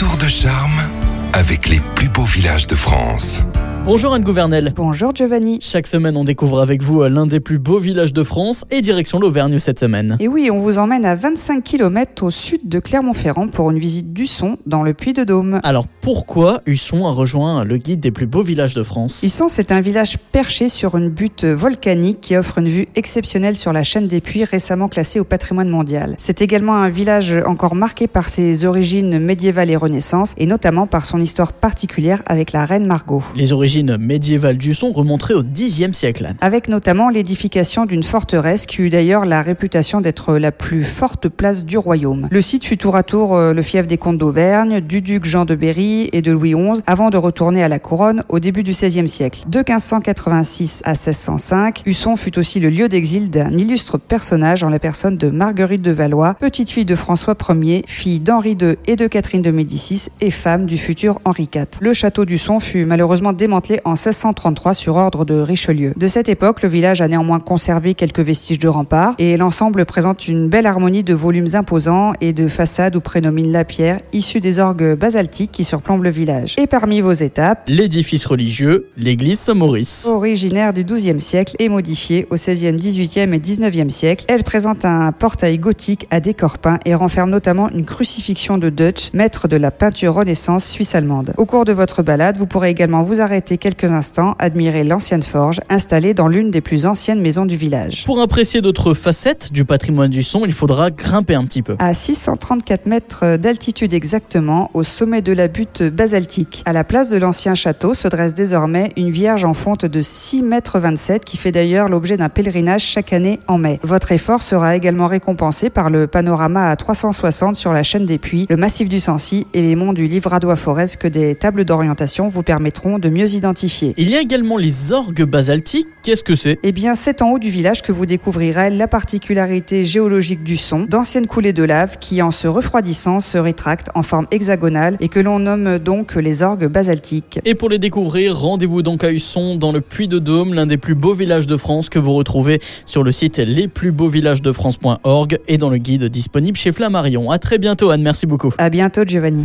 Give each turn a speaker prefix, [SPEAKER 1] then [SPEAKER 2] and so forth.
[SPEAKER 1] tour de charme avec les plus beaux villages de France.
[SPEAKER 2] Bonjour Anne Gouvernel.
[SPEAKER 3] Bonjour Giovanni.
[SPEAKER 2] Chaque semaine, on découvre avec vous l'un des plus beaux villages de France et direction l'Auvergne cette semaine.
[SPEAKER 3] Et oui, on vous emmène à 25 km au sud de Clermont-Ferrand pour une visite d'Usson dans le Puy-de-Dôme.
[SPEAKER 2] Alors pourquoi Husson a rejoint le guide des plus beaux villages de France?
[SPEAKER 3] Usson, c'est un village perché sur une butte volcanique qui offre une vue exceptionnelle sur la chaîne des Puys récemment classée au patrimoine mondial. C'est également un village encore marqué par ses origines médiévales et renaissance et notamment par son histoire particulière avec la reine Margot.
[SPEAKER 2] Les origines médiévale du son remonterait au Xe siècle.
[SPEAKER 3] Avec notamment l'édification d'une forteresse qui eut d'ailleurs la réputation d'être la plus forte place du royaume. Le site fut tour à tour euh, le fief des comtes d'Auvergne, du duc Jean de Berry et de Louis XI avant de retourner à la couronne au début du XVIe siècle. De 1586 à 1605, Husson fut aussi le lieu d'exil d'un illustre personnage en la personne de Marguerite de Valois, petite fille de François Ier, fille d'Henri II et de Catherine de Médicis et femme du futur Henri IV. Le château d'Usson fut malheureusement démantelé en 1633 sur ordre de Richelieu. De cette époque, le village a néanmoins conservé quelques vestiges de remparts et l'ensemble présente une belle harmonie de volumes imposants et de façades où prédomine la pierre issue des orgues basaltiques qui surplombent le village. Et parmi vos étapes,
[SPEAKER 2] l'édifice religieux, l'église Saint-Maurice.
[SPEAKER 3] Originaire du XIIe siècle et modifiée au XVIe, XVIIIe et XIXe siècle, elle présente un portail gothique à décor peint et renferme notamment une crucifixion de Dutch, maître de la peinture renaissance suisse-allemande. Au cours de votre balade, vous pourrez également vous arrêter quelques instants admirer l'ancienne forge installée dans l'une des plus anciennes maisons du village.
[SPEAKER 2] Pour apprécier d'autres facettes du patrimoine du son, il faudra grimper un petit peu.
[SPEAKER 3] À 634 mètres d'altitude exactement, au sommet de la butte basaltique, à la place de l'ancien château se dresse désormais une vierge en fonte de 6 mètres 27 qui fait d'ailleurs l'objet d'un pèlerinage chaque année en mai. Votre effort sera également récompensé par le panorama à 360 sur la chaîne des Puits, le massif du Sancy et les monts du Livradois-Forez que des tables d'orientation vous permettront de mieux identifier.
[SPEAKER 2] Il y a également les orgues basaltiques. Qu'est-ce que c'est?
[SPEAKER 3] Eh bien, c'est en haut du village que vous découvrirez la particularité géologique du son, d'anciennes coulées de lave qui, en se refroidissant, se rétractent en forme hexagonale et que l'on nomme donc les orgues basaltiques.
[SPEAKER 2] Et pour les découvrir, rendez-vous donc à Husson, dans le Puy-de-Dôme, l'un des plus beaux villages de France que vous retrouvez sur le site lesplusbeauxvillagesdefrance.org et dans le guide disponible chez Flammarion. À très bientôt, Anne. Merci beaucoup.
[SPEAKER 3] À bientôt, Giovanni.